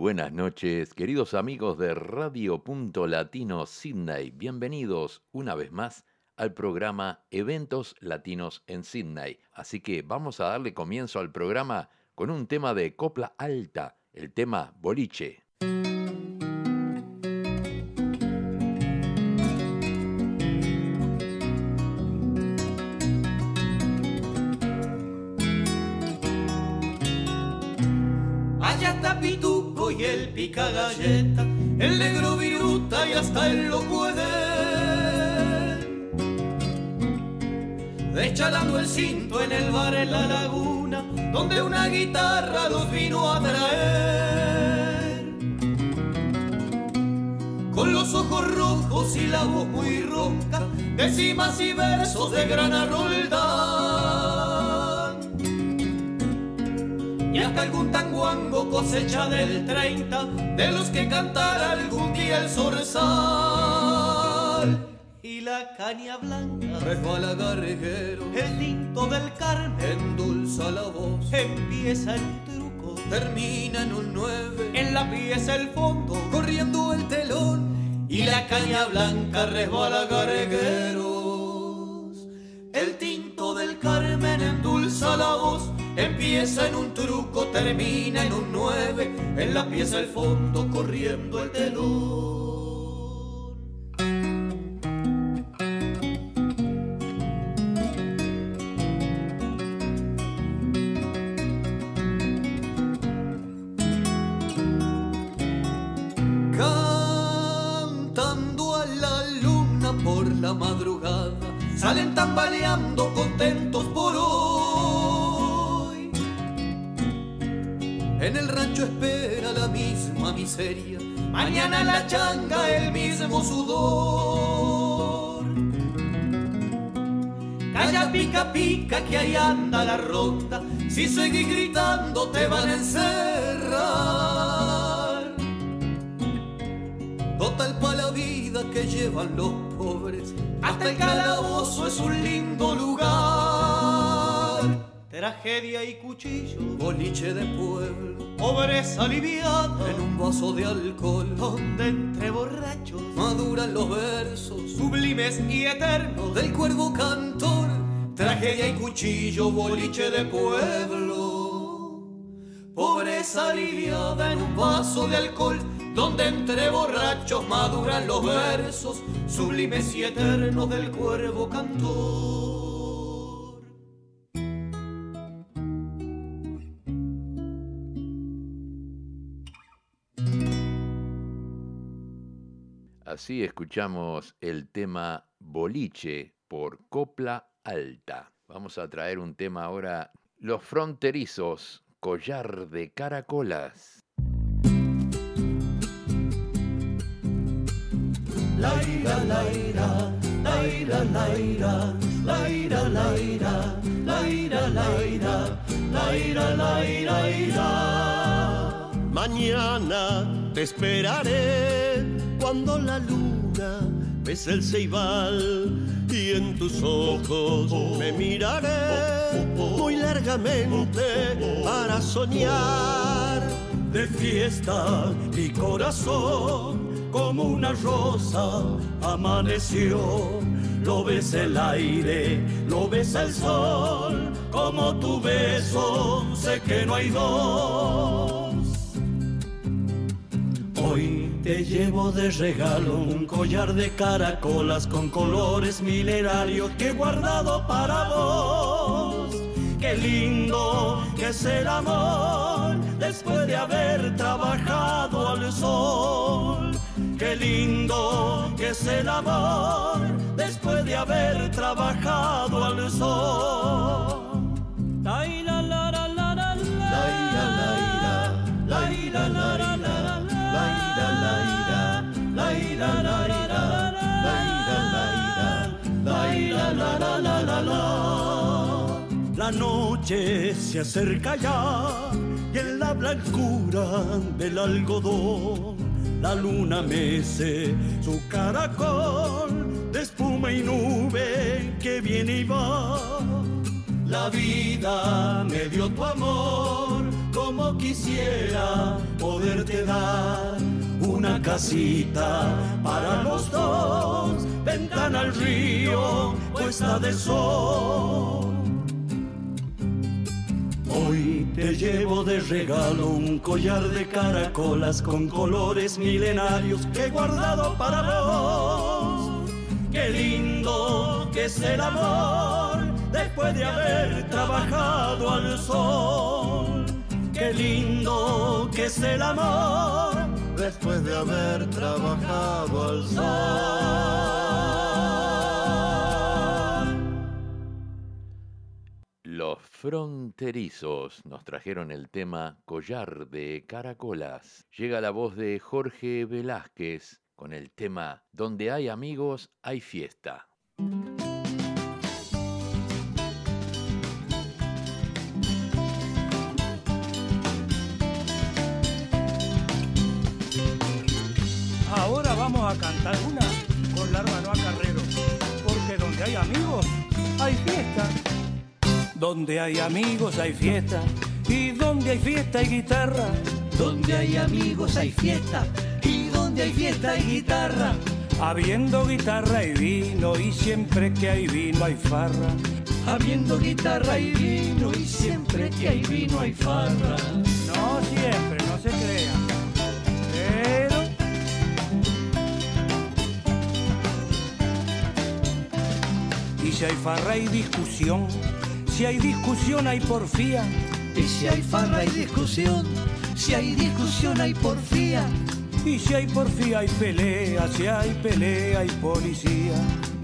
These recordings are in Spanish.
Buenas noches, queridos amigos de Radio Punto Latino Sydney. Bienvenidos una vez más al programa Eventos Latinos en Sydney. Así que vamos a darle comienzo al programa con un tema de copla alta, el tema boliche. Y el pica galleta, el negro viruta y hasta él lo puede Echalando el cinto en el bar en la laguna, donde una guitarra los vino a traer. Con los ojos rojos y la voz muy ronca, decimas y versos de gran roldán. Y hasta algún tanguango cosecha del 30, de los que cantara algún día el zorzal. La caña blanca resbala garriguero, el tinto del Carmen endulza la voz, empieza un truco, termina en un nueve, en la pieza el fondo, corriendo el telón, y la caña blanca resbala garrigueros. El empieza en un truco, termina en un nueve, en la pieza el fondo, corriendo el telón. Sudor. Calla pica pica que ahí anda la ronda, si seguís gritando te van a encerrar. Total pa' la vida que llevan los pobres hasta el calabozo es un lindo lugar. Tragedia y cuchillo, boliche de pueblo, pobreza aliviada en un vaso de alcohol, donde entre borrachos maduran los versos sublimes y eternos del cuervo cantor. Tragedia y cuchillo, boliche de pueblo, pobreza aliviada en un vaso de alcohol donde entre borrachos maduran los versos sublimes y eternos del cuervo cantor. Así escuchamos el tema Boliche por Copla Alta. Vamos a traer un tema ahora, Los Fronterizos, Collar de Caracolas. la ira, la ira, la ira, la ira, la ira, la ira, la ira, la ira, la ira, la ira, ira. Mañana te esperaré cuando la luna bese el ceibal y en tus ojos me miraré muy largamente para soñar de fiesta y corazón como una rosa amaneció. Lo ves el aire, lo ves el sol, como tu beso, sé que no hay dos. Hoy te llevo de regalo un collar de caracolas con colores minerarios que he guardado para vos. Qué lindo que es el amor después de haber trabajado al sol Qué lindo que es el amor después de haber trabajado al sol. La noche se acerca ya y en la blancura del algodón la luna mece su caracol de espuma y nube que viene y va. La vida me dio tu amor, como quisiera poder poderte dar una casita para los dos, ventana al río, puesta de sol. Hoy te llevo de regalo un collar de caracolas con colores milenarios que he guardado para vos. Qué lindo que es el amor después de haber trabajado al sol. Qué lindo que es el amor después de haber trabajado al sol. Fronterizos nos trajeron el tema Collar de Caracolas. Llega la voz de Jorge Velázquez con el tema Donde hay amigos, hay fiesta. Ahora vamos a cantar una con la hermana Carrero, porque donde hay amigos hay fiesta. Donde hay amigos hay fiesta, y donde hay fiesta hay guitarra. Donde hay amigos hay fiesta, y donde hay fiesta hay guitarra. Habiendo guitarra y vino, y siempre que hay vino hay farra. Habiendo guitarra y vino, y siempre que hay vino hay farra. No siempre, no se crea. Pero Y si hay farra y discusión, si hay discusión hay porfía. Y si hay farra hay discusión, si hay discusión hay porfía. Y si hay porfía hay pelea, si hay pelea hay policía.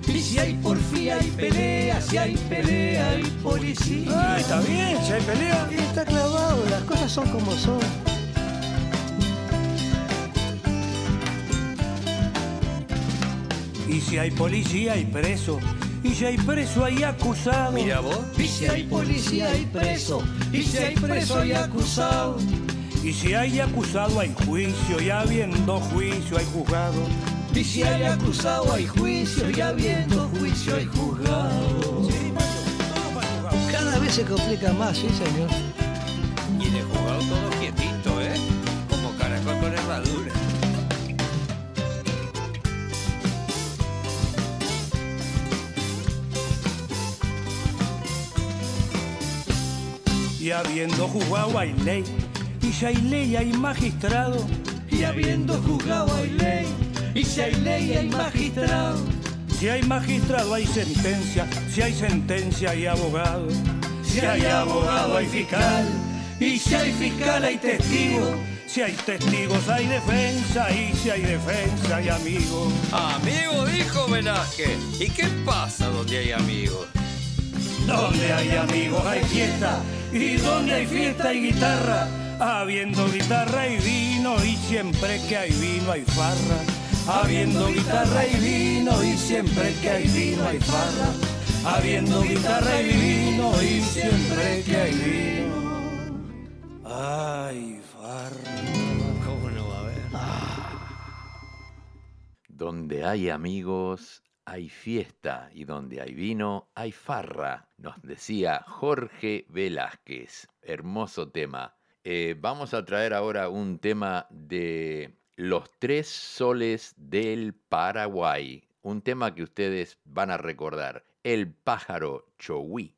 Y si hay porfía hay pelea, si hay pelea hay policía. Ah, está bien, si hay pelea. Está clavado, las cosas son como son. Y si hay policía hay preso. Y si hay preso hay acusado. Mira vos. Y si hay policía hay preso, y si hay preso hay acusado. Y si hay acusado hay juicio. Y habiendo juicio hay juzgado. Y si hay acusado hay juicio, y habiendo juicio hay juzgado. Cada vez se complica más, sí, señor. Y habiendo juzgado hay ley. Y si hay ley hay magistrado. Y habiendo juzgado hay ley, y si hay ley hay magistrado. Si hay magistrado hay sentencia. Si hay sentencia hay abogado. Si hay abogado hay fiscal, y si hay fiscal hay testigo. Si hay testigos hay defensa. Y si hay defensa hay amigos. Amigo, dijo Velázquez. ¿Y qué pasa donde hay amigos? Donde hay amigos hay fiesta. Y donde hay fiesta hay guitarra. Habiendo guitarra y vino. Y siempre que hay vino hay farra. Habiendo guitarra y vino, y siempre que hay vino hay farra. Habiendo guitarra y vino, y siempre que hay vino. Ay, farra. ¿Cómo no va a haber? Donde hay amigos, hay fiesta y donde hay vino, hay farra, nos decía Jorge Velázquez. Hermoso tema. Eh, vamos a traer ahora un tema de Los Tres Soles del Paraguay. Un tema que ustedes van a recordar. El pájaro Chowi.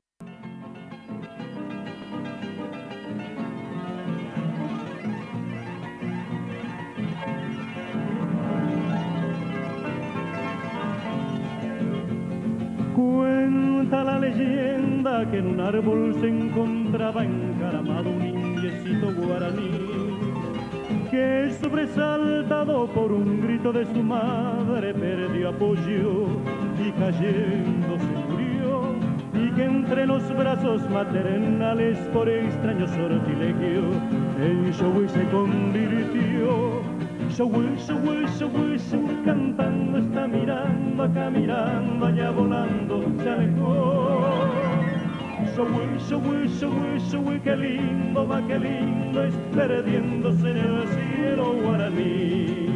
Cuenta la leyenda que en un árbol se encontraba encaramado un indiecito guaraní que sobresaltado por un grito de su madre perdió apoyo y cayendo se murió y que entre los brazos maternales por extraño sortilegio en Showy se convirtió Showy, Showy, Showy, Showy, cantando está mirando acá mirando allá volando se alejó Showy, showy, showy, showy, qué lindo va, qué lindo es perdiéndose en el cielo guaraní.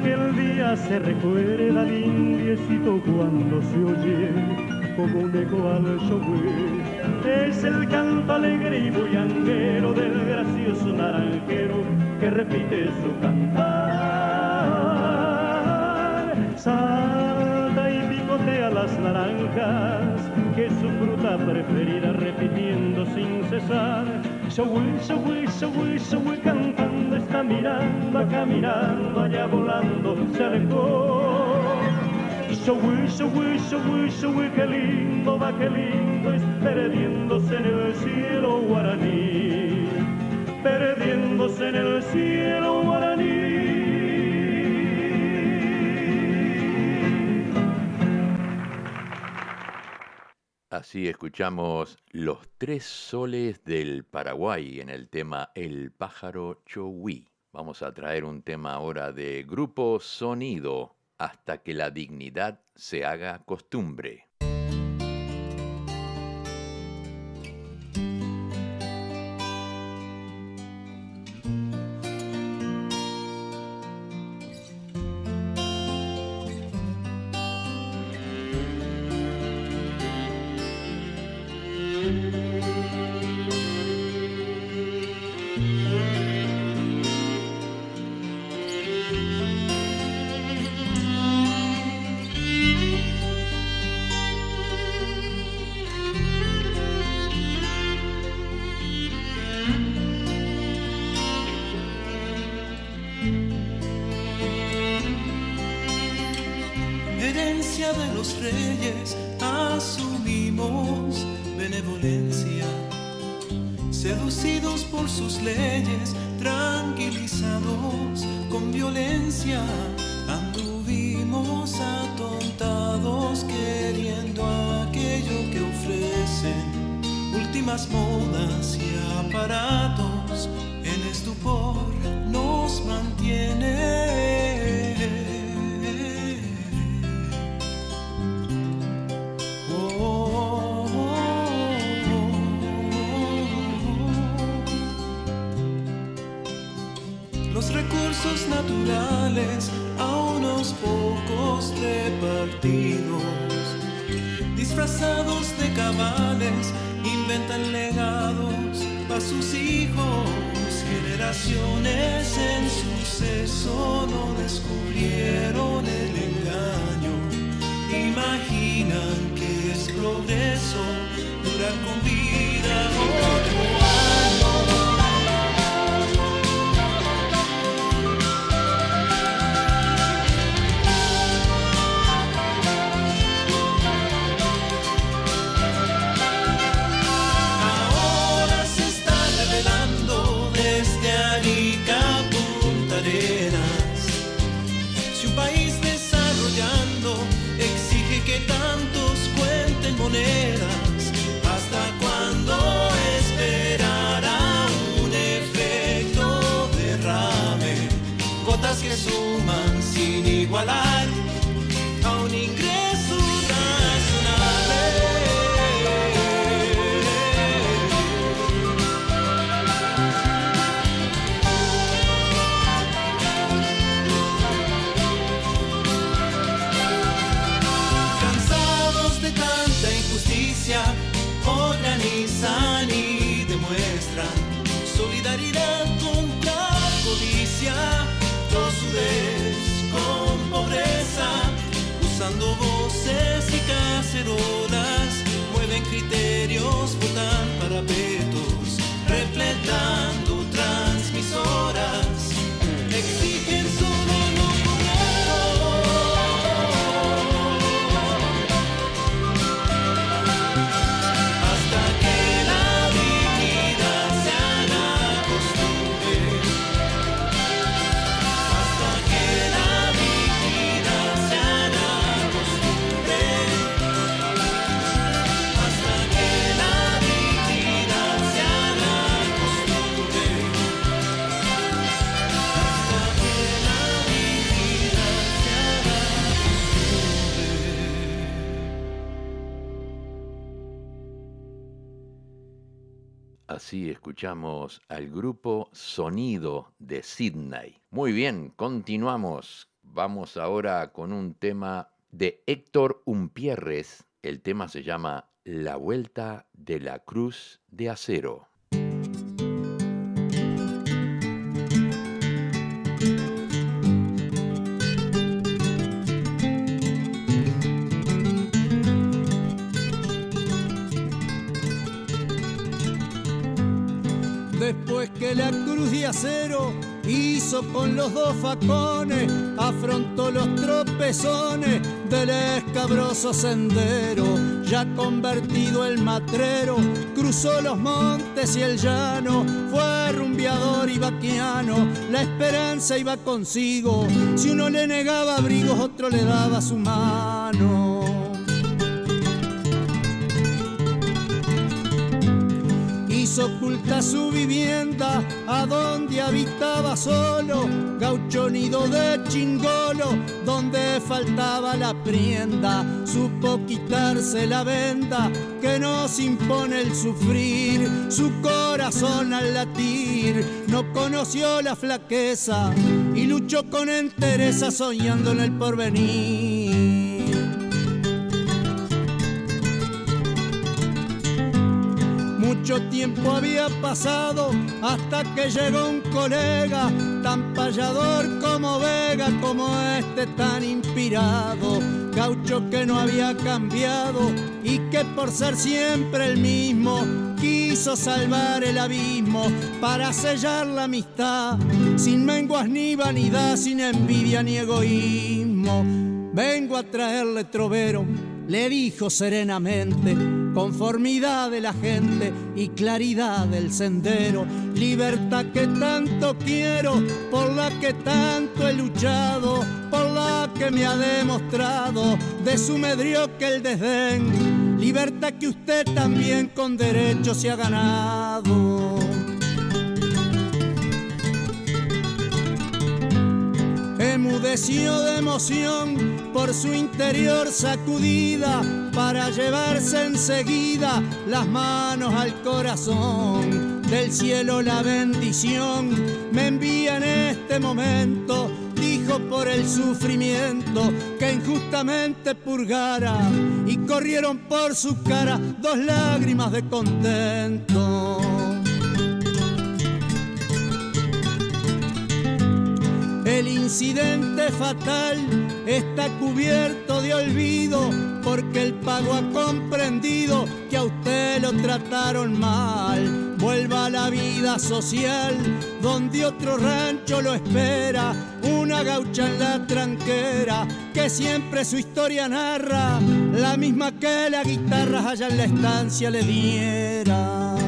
Aquel día se recuerda al indiecito cuando se oye como un eco al show. Es el canto alegre y bullanguero del gracioso naranjero que repite su cantar. Salta y picotea las naranjas, que su fruta preferida repitiendo sin cesar. Showy, showy, showy, showy, cantando está mirando, caminando, allá volando, se alejó. Showy, showy, showy, showy, qué lindo va, qué lindo es perdiéndose en el cielo guaraní, perdiéndose en el cielo guaraní. Así escuchamos Los Tres Soles del Paraguay en el tema El pájaro Chowi. Vamos a traer un tema ahora de Grupo Sonido, hasta que la dignidad se haga costumbre. Herencia de los reyes, asumimos benevolencia. Seducidos por sus leyes, tranquilizados con violencia, anduvimos atontados queriendo últimas modas y aparatos en estupor nos mantiene. Oh, oh, oh, Los recursos naturales a unos pocos repartidos disfrazados de cabales inventan legados a sus hijos, generaciones en suceso no descubrieron el engaño, imaginan que es progreso, durar con vida. alfabetos escuchamos al grupo Sonido de Sydney. Muy bien, continuamos. vamos ahora con un tema de Héctor Umpierres. El tema se llama La Vuelta de la Cruz de Acero. Después que la cruz de acero hizo con los dos facones, afrontó los tropezones del escabroso sendero. Ya convertido el matrero, cruzó los montes y el llano, fue rumbeador y vaquiano, la esperanza iba consigo. Si uno le negaba abrigos, otro le daba su mano. Oculta su vivienda, a donde habitaba solo, gaucho nido de chingolo, donde faltaba la prienda, supo quitarse la venda que nos impone el sufrir, su corazón al latir, no conoció la flaqueza y luchó con entereza soñando en el porvenir. Mucho tiempo había pasado hasta que llegó un colega tan payador como Vega, como este tan inspirado, gaucho que no había cambiado y que por ser siempre el mismo quiso salvar el abismo para sellar la amistad, sin menguas ni vanidad, sin envidia ni egoísmo. Vengo a traerle trovero, le dijo serenamente conformidad de la gente y claridad del sendero, libertad que tanto quiero, por la que tanto he luchado, por la que me ha demostrado de su medrio que el desdén, libertad que usted también con derecho se ha ganado. Emudeció de emoción por su interior sacudida para llevarse enseguida las manos al corazón. Del cielo la bendición me envía en este momento, dijo por el sufrimiento que injustamente purgara y corrieron por su cara dos lágrimas de contento. El incidente fatal está cubierto de olvido porque el pago ha comprendido que a usted lo trataron mal. Vuelva a la vida social donde otro rancho lo espera, una gaucha en la tranquera que siempre su historia narra, la misma que la guitarra allá en la estancia le diera.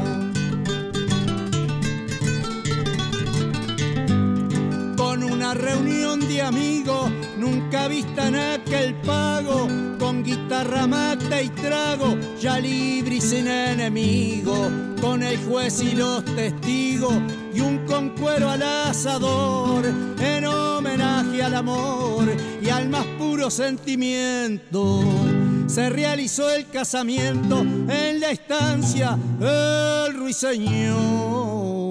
Una reunión de amigos, nunca vista en aquel pago, con guitarra, mate y trago, ya libre y sin enemigo, con el juez y los testigos, y un concuero al asador, en homenaje al amor y al más puro sentimiento. Se realizó el casamiento en la estancia el ruiseñor.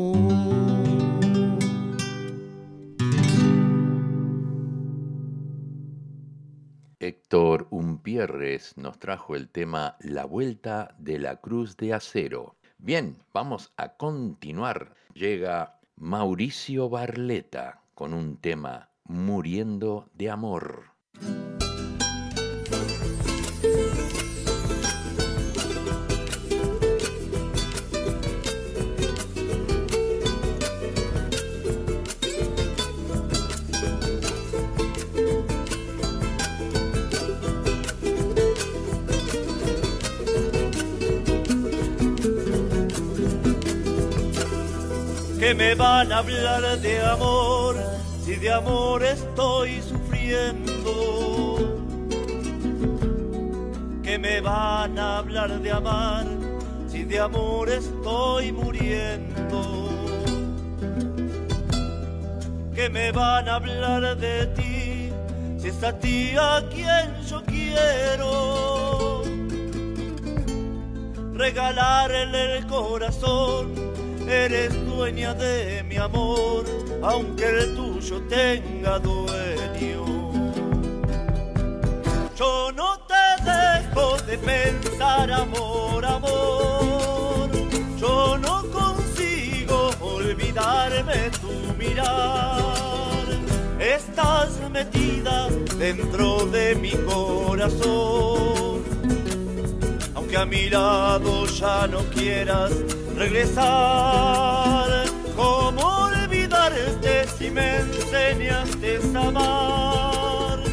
Héctor Umpierres nos trajo el tema La Vuelta de la Cruz de Acero. Bien, vamos a continuar. Llega Mauricio Barleta con un tema Muriendo de Amor. Me van a hablar de amor si de amor estoy sufriendo? Que me van a hablar de amar si de amor estoy muriendo? Que me van a hablar de ti si es a ti a quien yo quiero? Regalarle el corazón eres dueña de mi amor, aunque el tuyo tenga dueño. Yo no te dejo de pensar, amor, amor. Yo no consigo olvidarme tu mirar. Estás metida dentro de mi corazón. Aunque a mi lado ya no quieras regresar. ¿Cómo olvidarte si me enseñaste a amar?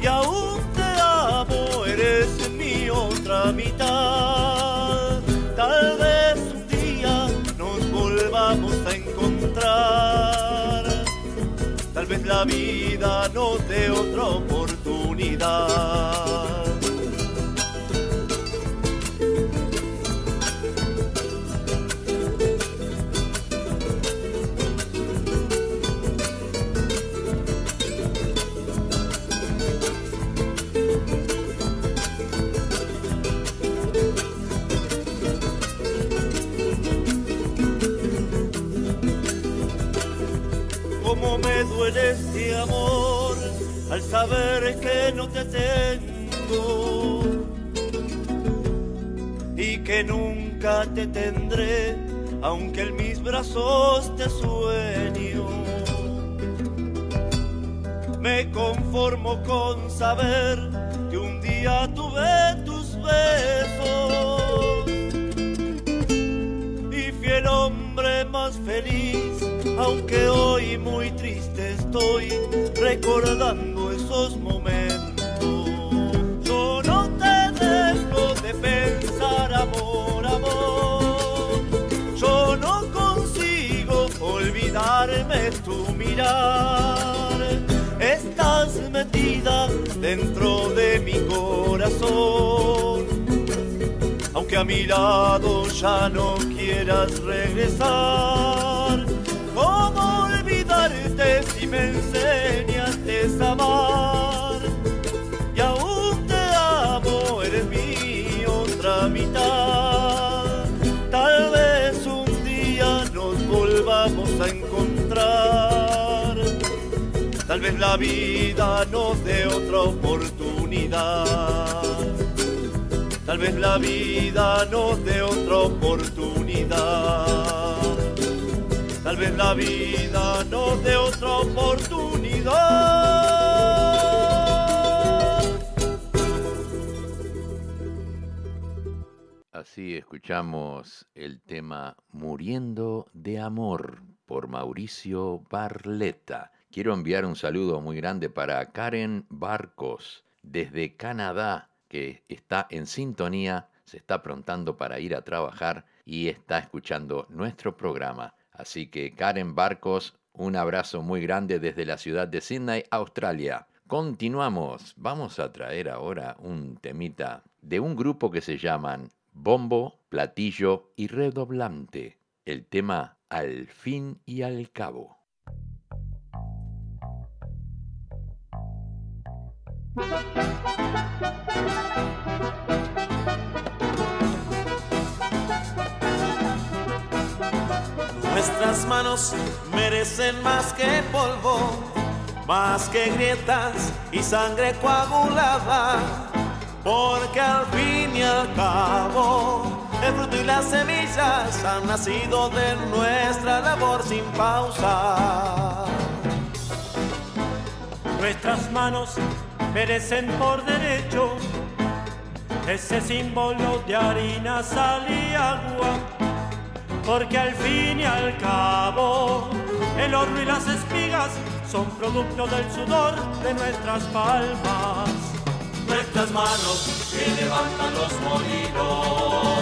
Y aún te amo, eres mi otra mitad. Tal vez un día nos volvamos a encontrar. Tal vez la vida nos dé otra oportunidad. Saber que no te tengo y que nunca te tendré, aunque en mis brazos te sueño. Me conformo con saber que un día tuve tus besos y fui el hombre más feliz aunque hoy muy triste estoy recordando olvidarme tu mirar. Estás metida dentro de mi corazón. Aunque a mi lado ya no quieras regresar ¿Cómo olvidarte si me enseñaste a amar? Tal vez la vida nos dé otra oportunidad. Tal vez la vida nos dé otra oportunidad. Tal vez la vida nos dé otra oportunidad. Así escuchamos el tema Muriendo de Amor por Mauricio Barletta. Quiero enviar un saludo muy grande para Karen Barcos desde Canadá, que está en sintonía, se está prontando para ir a trabajar y está escuchando nuestro programa. Así que Karen Barcos, un abrazo muy grande desde la ciudad de Sydney, Australia. Continuamos, vamos a traer ahora un temita de un grupo que se llaman Bombo, Platillo y Redoblante. El tema Al fin y al cabo. Nuestras manos merecen más que polvo, más que grietas y sangre coagulada, porque al fin y al cabo el fruto y las semillas han nacido de nuestra labor sin pausa. Nuestras manos merecen por derecho. Ese símbolo de harina, sal y agua. Porque al fin y al cabo el horno y las espigas son producto del sudor de nuestras palmas. Nuestras manos que levantan los molinos,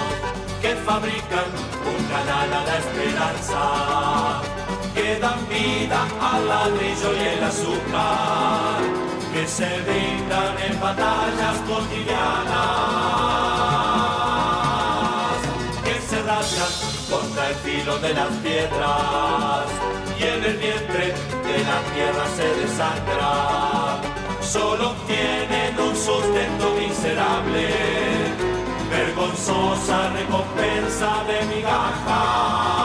que fabrican un canal a la esperanza, que dan vida al ladrillo y el azúcar, que se brindan en batallas cotidianas contra el filo de las piedras y en el vientre de la tierra se desangra. Solo tienen un sustento miserable, vergonzosa recompensa de migajas.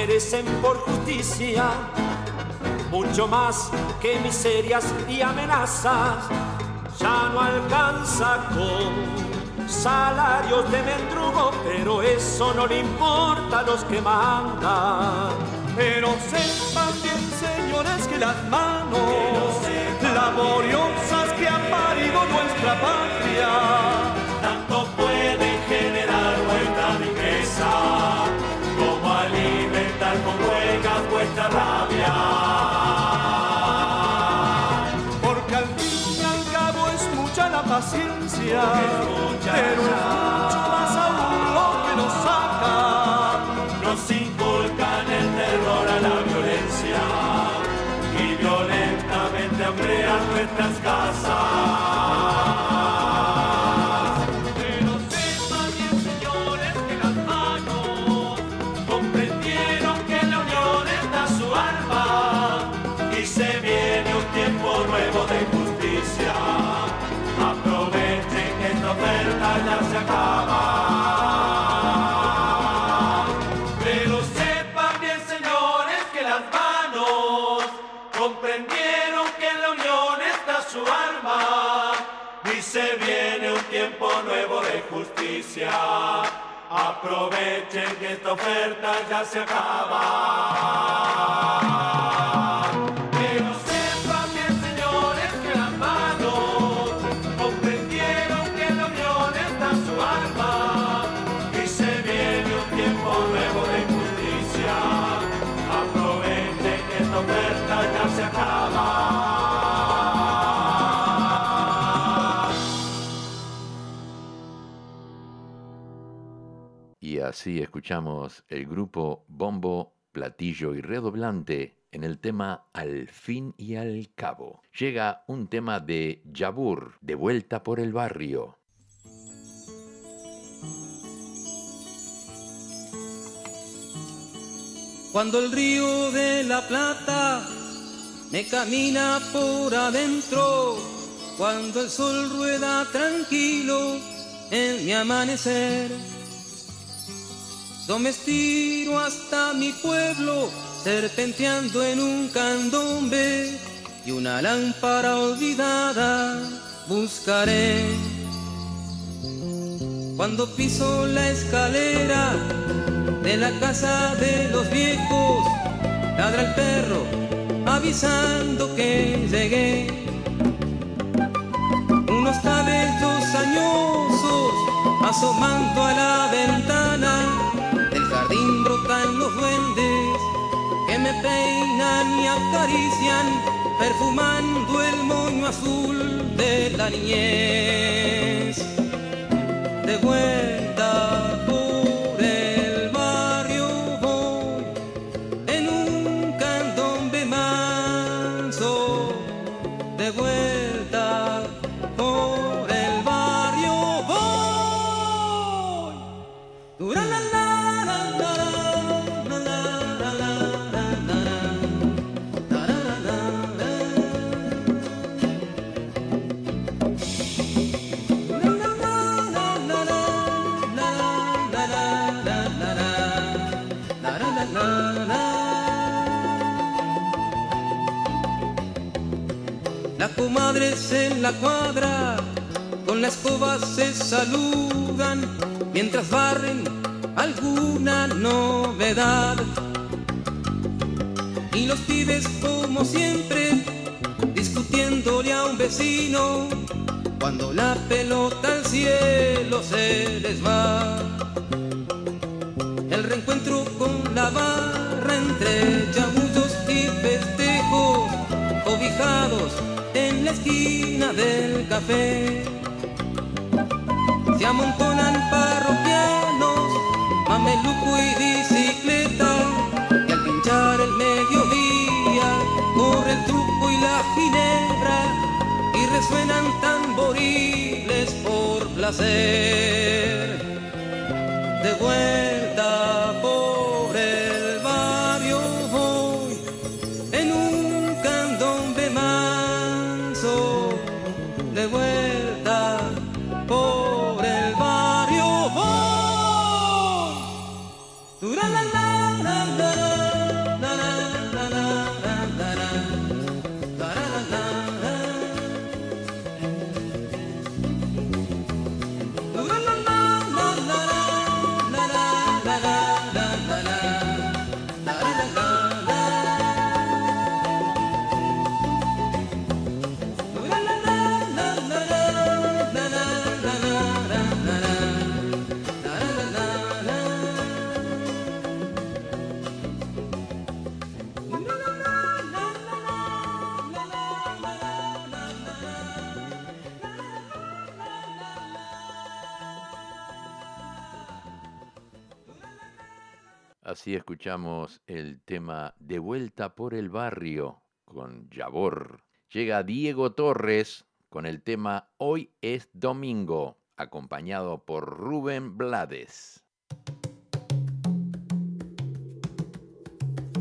Merecen por justicia mucho más que miserias y amenazas. Ya no alcanza con salarios de mendrugo, pero eso no le importa a los que mandan. Pero sepan bien, señores, que las manos laboriosas que ha parido nuestra patria Aprovechen que esta oferta ya se acaba. Así escuchamos el grupo Bombo, Platillo y Redoblante en el tema Al fin y al cabo. Llega un tema de Yabur, de vuelta por el barrio. Cuando el río de la Plata me camina por adentro, cuando el sol rueda tranquilo en mi amanecer. Yo me estiro hasta mi pueblo, serpenteando en un candombe y una lámpara olvidada buscaré. Cuando piso la escalera de la casa de los viejos, ladra el perro avisando que llegué. Unos cabellos añosos asomando a la ventana me peinan y acarician, perfumando el moño azul de la niñez. De vuelta por el barrio voy en un candombe manso. De vuelta por el barrio voy. La la comadres en la cuadra con la escoba se saludan mientras barren alguna novedad. Y los pibes como siempre discutiéndole a un vecino cuando la pelota al cielo se les va. El reencuentro con la barra entre chamullos y festejos, cobijados en la esquina del café. Se amontonan parroquianos, mameluco y bicicleta, y al pinchar el mediodía corre el truco y la ginebra, y resuenan tamboriles por placer. De vuelta por Así escuchamos el tema De vuelta por el barrio con Yabor. Llega Diego Torres con el tema Hoy es domingo, acompañado por Rubén Blades.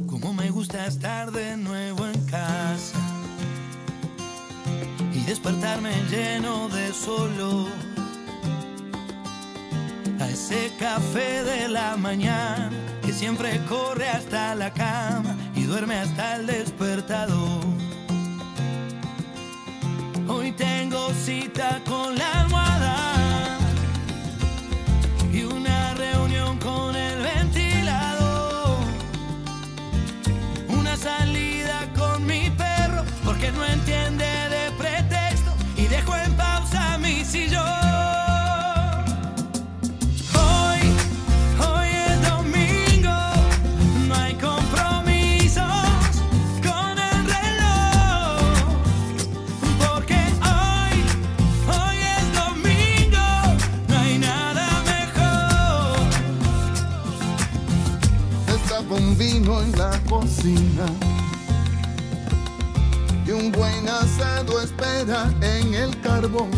Como me gusta estar de nuevo en casa y despertarme lleno de solo a ese café de la mañana que siempre corre hasta la cama y duerme hasta el despertador. Hoy tengo cita con la almohada en la cocina y un buen asado espera en el carbón.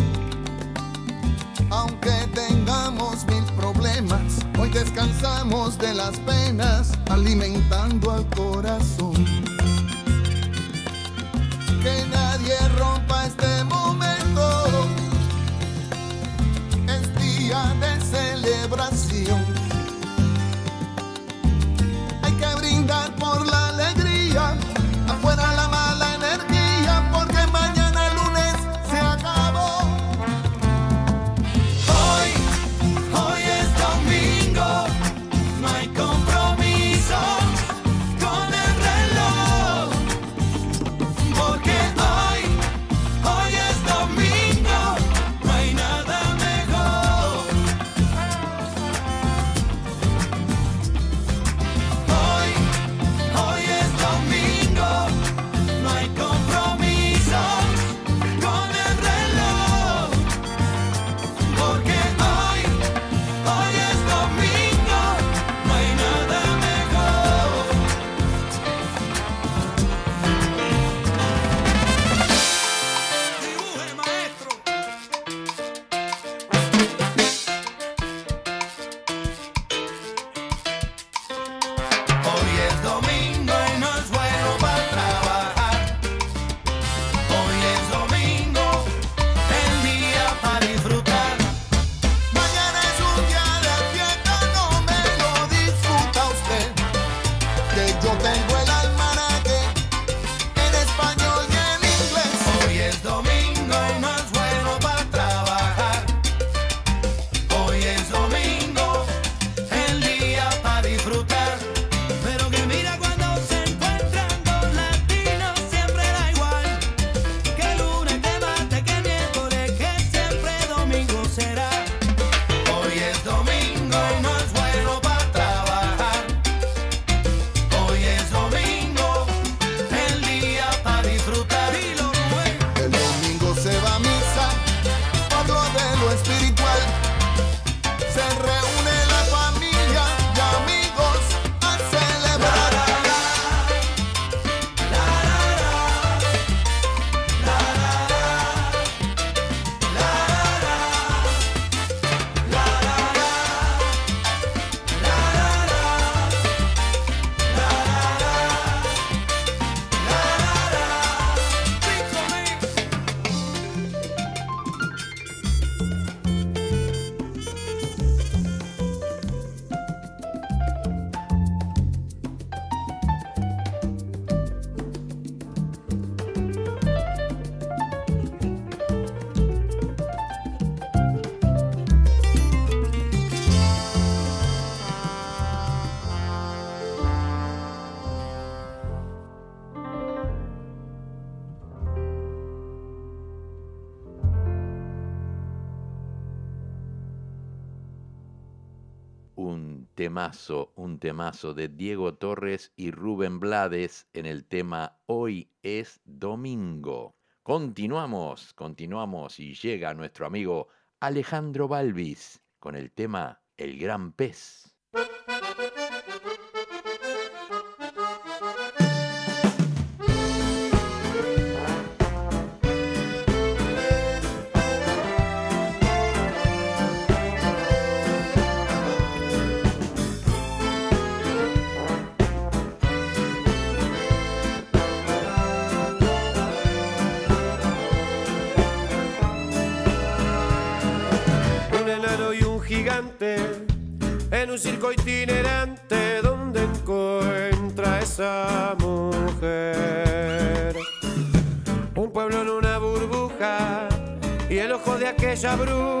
Aunque tengamos mil problemas, hoy descansamos de las penas, alimentando al corazón. Que nadie rompa un temazo de Diego Torres y Rubén Blades en el tema Hoy es domingo. Continuamos, continuamos y llega nuestro amigo Alejandro Balvis con el tema El Gran Pez. De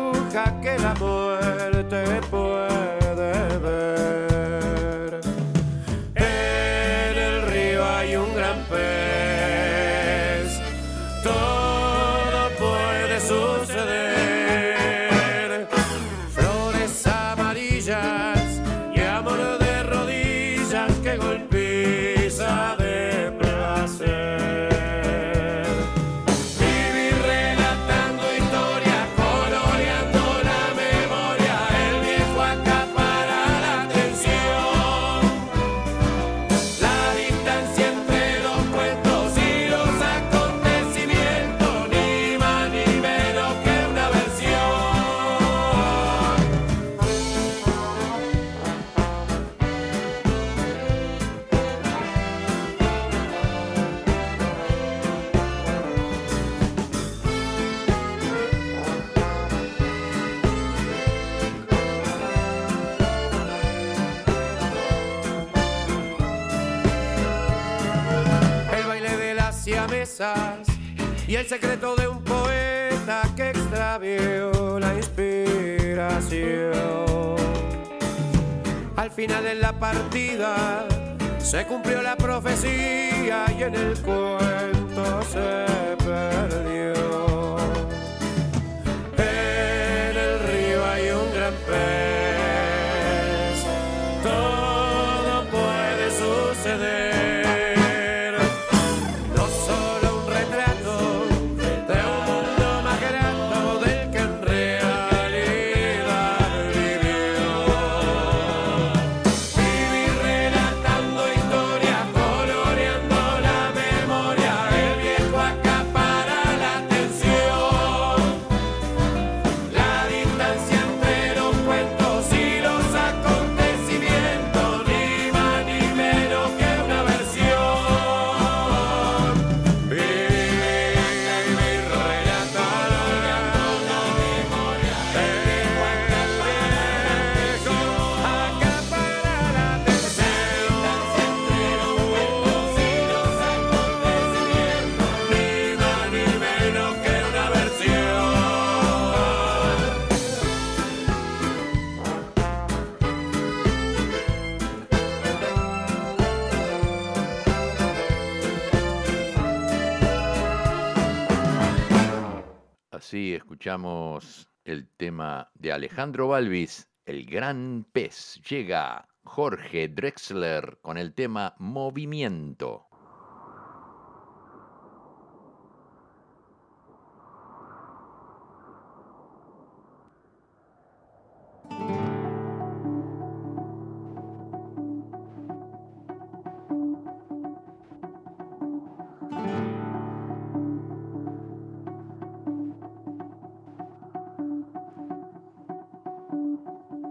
se cumplió la el tema de Alejandro Balvis, El Gran Pez. Llega Jorge Drexler con el tema Movimiento.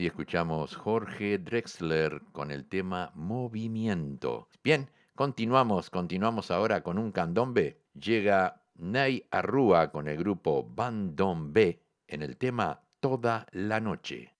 así escuchamos Jorge Drexler con el tema Movimiento. Bien, continuamos, continuamos ahora con un candombe. Llega Ney Arrúa con el grupo Bandombe en el tema Toda la Noche.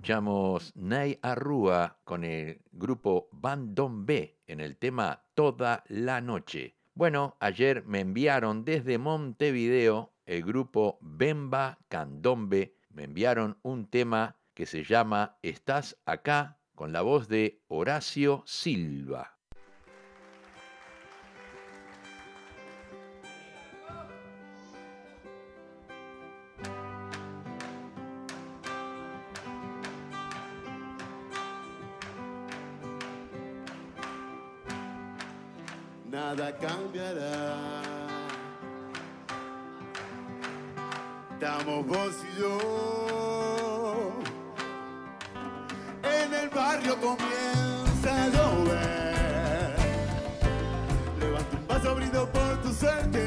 escuchamos Nay Arrua con el grupo Bandón B en el tema Toda la Noche. Bueno, ayer me enviaron desde Montevideo el grupo Bemba Candombe, me enviaron un tema que se llama Estás acá con la voz de Horacio Silva. nada cambiará. Estamos vos y yo. En el barrio comienza a llover. Levanta un vaso brindo por tu suerte.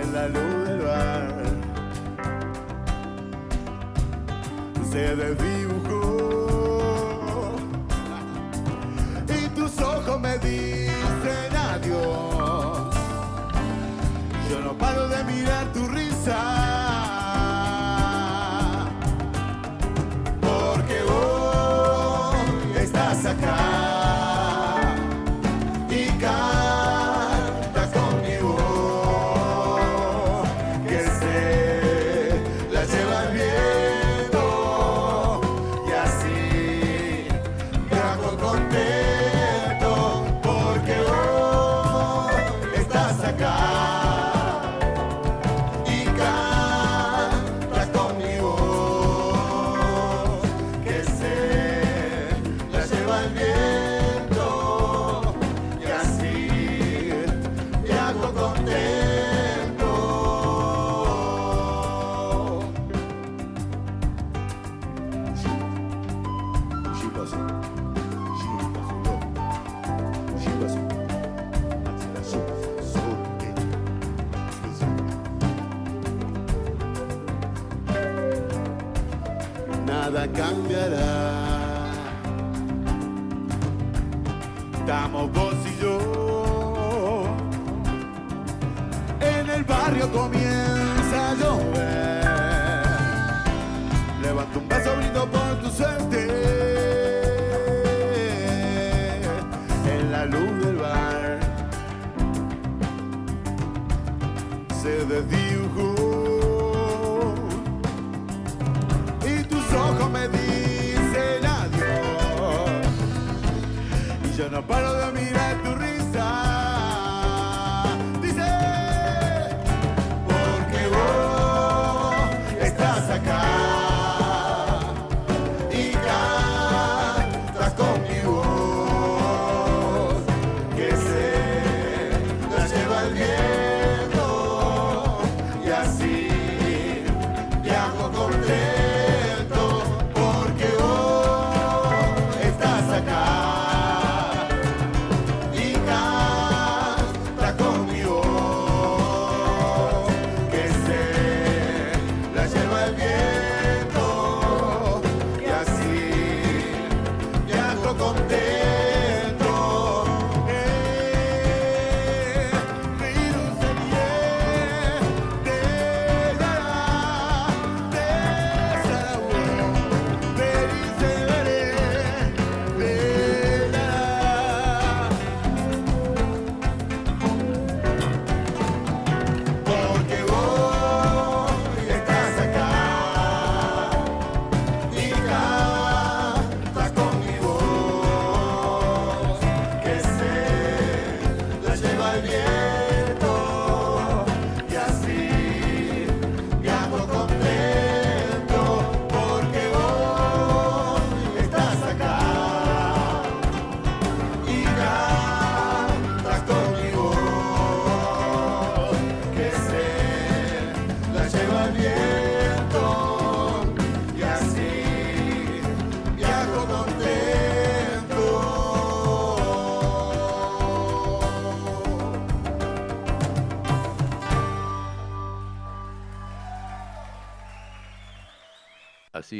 En la luz del bar se desvía. me dicen adiós. Yo no paro de mirar tu risa.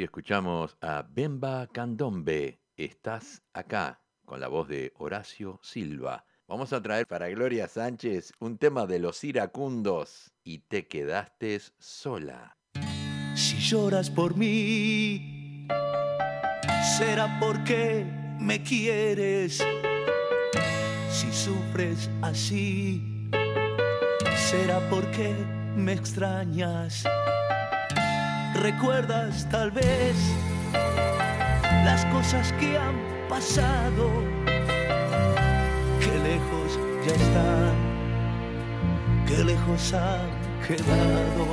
escuchamos a Bemba Candombe, Estás acá, con la voz de Horacio Silva. Vamos a traer para Gloria Sánchez un tema de los iracundos y te quedaste sola. Si lloras por mí, será porque me quieres. Si sufres así, será porque me extrañas Recuerdas tal vez las cosas que han pasado, que lejos ya están, que lejos han quedado.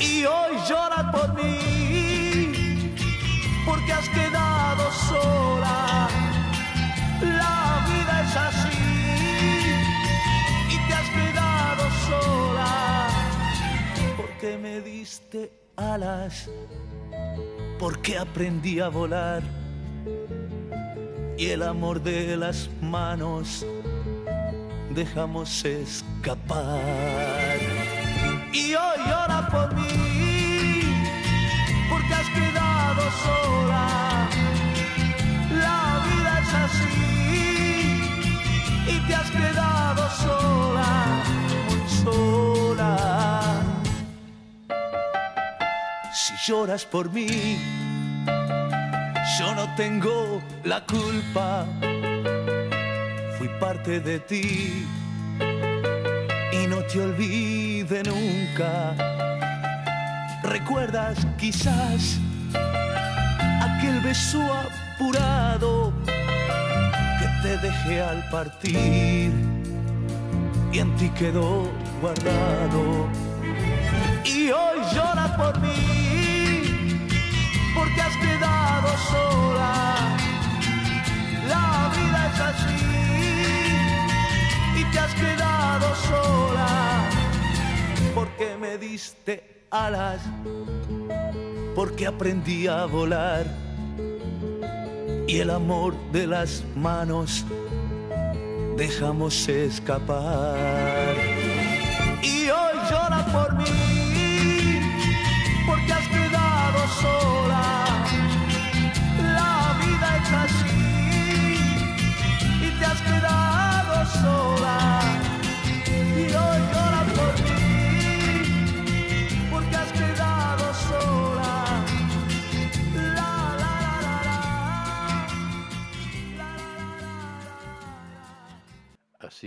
Y hoy lloras por mí, porque has quedado sola. La vida es así, porque me diste alas porque aprendí a volar y el amor de las manos dejamos escapar. Y hoy llora por mí, porque has quedado sola. La vida es así y te has quedado sola, sola. Lloras por mí, yo no tengo la culpa. Fui parte de ti y no te olvide nunca. ¿Recuerdas quizás aquel beso apurado que te dejé al partir y en ti quedó guardado? Y hoy lloras por mí, porque has quedado sola. La vida es así, y te has quedado sola, porque me diste alas, porque aprendí a volar, y el amor de las manos dejamos escapar. Y hoy llora por mí,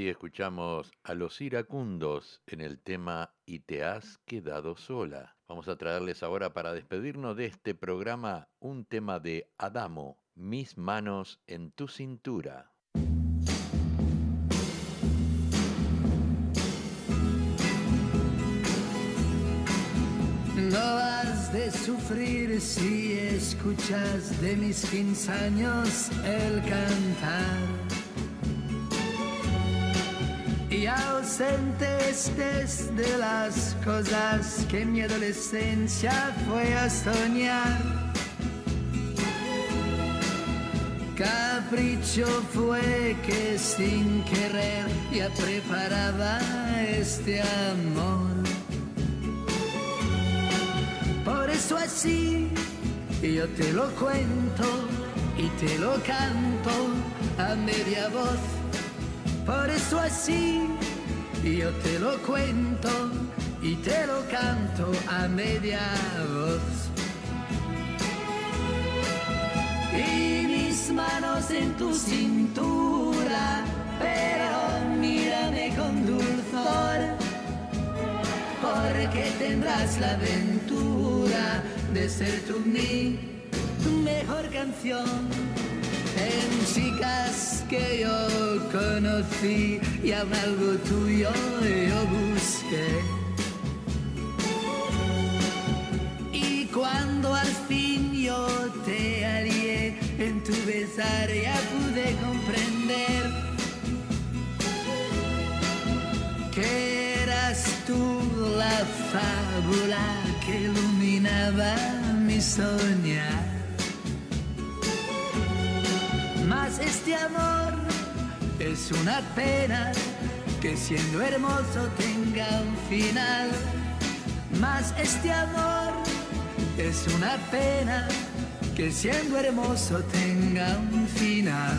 Escuchamos a los iracundos en el tema Y te has quedado sola. Vamos a traerles ahora para despedirnos de este programa un tema de Adamo, Mis manos en tu cintura. No has de sufrir si escuchas de mis 15 años el cantar. Y ausente estés de las cosas que mi adolescencia fue a soñar. Capricho fue que sin querer ya preparaba este amor. Por eso así yo te lo cuento y te lo canto a media voz. Por eso así yo te lo cuento y te lo canto a media voz. Y mis manos en tu cintura, pero mírame con dulzor porque tendrás la aventura de ser tú mi mejor canción. En chicas que yo conocí y aún algo tuyo yo busqué. Y cuando al fin yo te hallé en tu besar ya pude comprender que eras tú la fábula que iluminaba mi soñar. Mas este amor es una pena que siendo hermoso tenga un final. Mas este amor es una pena que siendo hermoso tenga un final.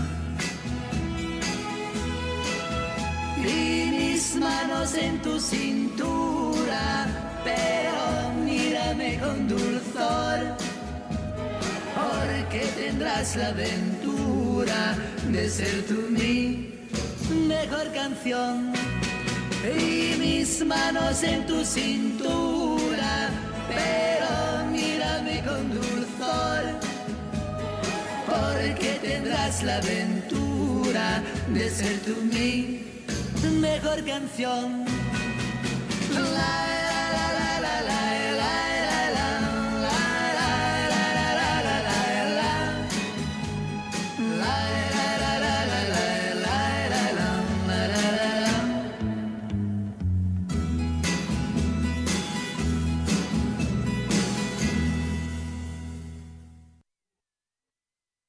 Y mis manos en tu cintura, pero mírame con dulzor, porque tendrás la aventura de ser tú mi mejor canción. Y mis manos en tu cintura, pero mírame con dulzor, porque tendrás la aventura de ser tú mi mejor canción. La